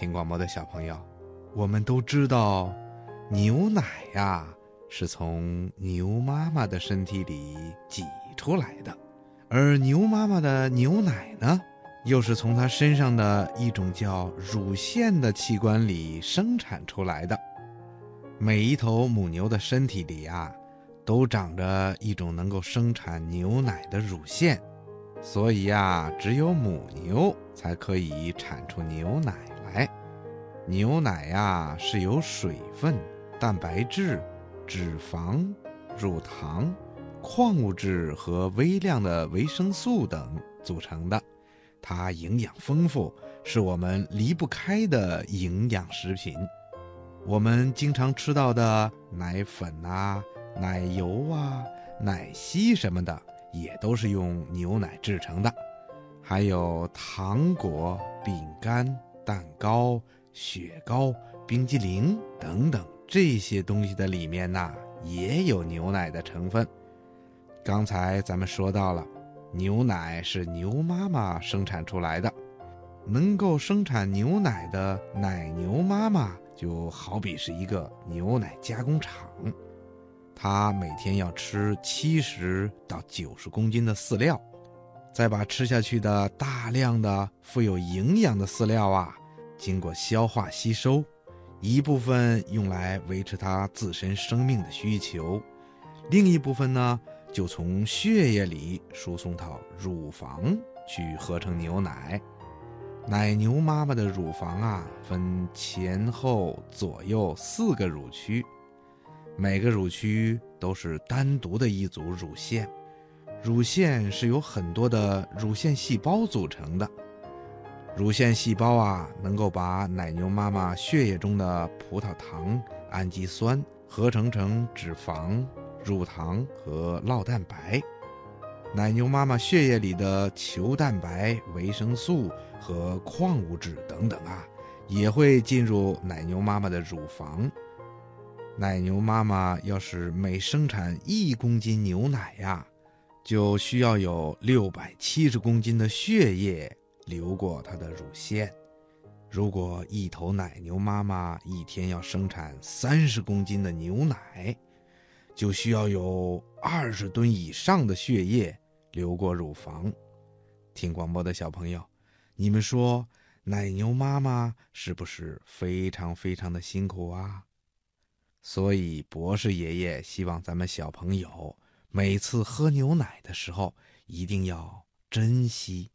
听广播的小朋友，我们都知道，牛奶呀是从牛妈妈的身体里挤出来的，而牛妈妈的牛奶呢，又是从它身上的一种叫乳腺的器官里生产出来的。每一头母牛的身体里啊，都长着一种能够生产牛奶的乳腺，所以呀，只有母牛才可以产出牛奶。奶。牛奶呀，是由水分、蛋白质、脂肪、乳糖、矿物质和微量的维生素等组成的，它营养丰富，是我们离不开的营养食品。我们经常吃到的奶粉啊、奶油啊、奶昔什么的，也都是用牛奶制成的。还有糖果、饼干、蛋糕、雪糕、冰激凌等等这些东西的里面呐，也有牛奶的成分。刚才咱们说到了，牛奶是牛妈妈生产出来的，能够生产牛奶的奶牛妈妈。就好比是一个牛奶加工厂，它每天要吃七十到九十公斤的饲料，再把吃下去的大量的富有营养的饲料啊，经过消化吸收，一部分用来维持它自身生命的需求，另一部分呢，就从血液里输送到乳房去合成牛奶。奶牛妈妈的乳房啊，分前后左右四个乳区，每个乳区都是单独的一组乳腺。乳腺是由很多的乳腺细胞组成的。乳腺细胞啊，能够把奶牛妈妈血液中的葡萄糖、氨基酸合成成脂肪、乳糖和酪蛋白。奶牛妈妈血液里的球蛋白、维生素和矿物质等等啊，也会进入奶牛妈妈的乳房。奶牛妈妈要是每生产一公斤牛奶呀，就需要有六百七十公斤的血液流过它的乳腺。如果一头奶牛妈妈一天要生产三十公斤的牛奶，就需要有二十吨以上的血液流过乳房。听广播的小朋友，你们说奶牛妈妈是不是非常非常的辛苦啊？所以博士爷爷希望咱们小朋友每次喝牛奶的时候，一定要珍惜。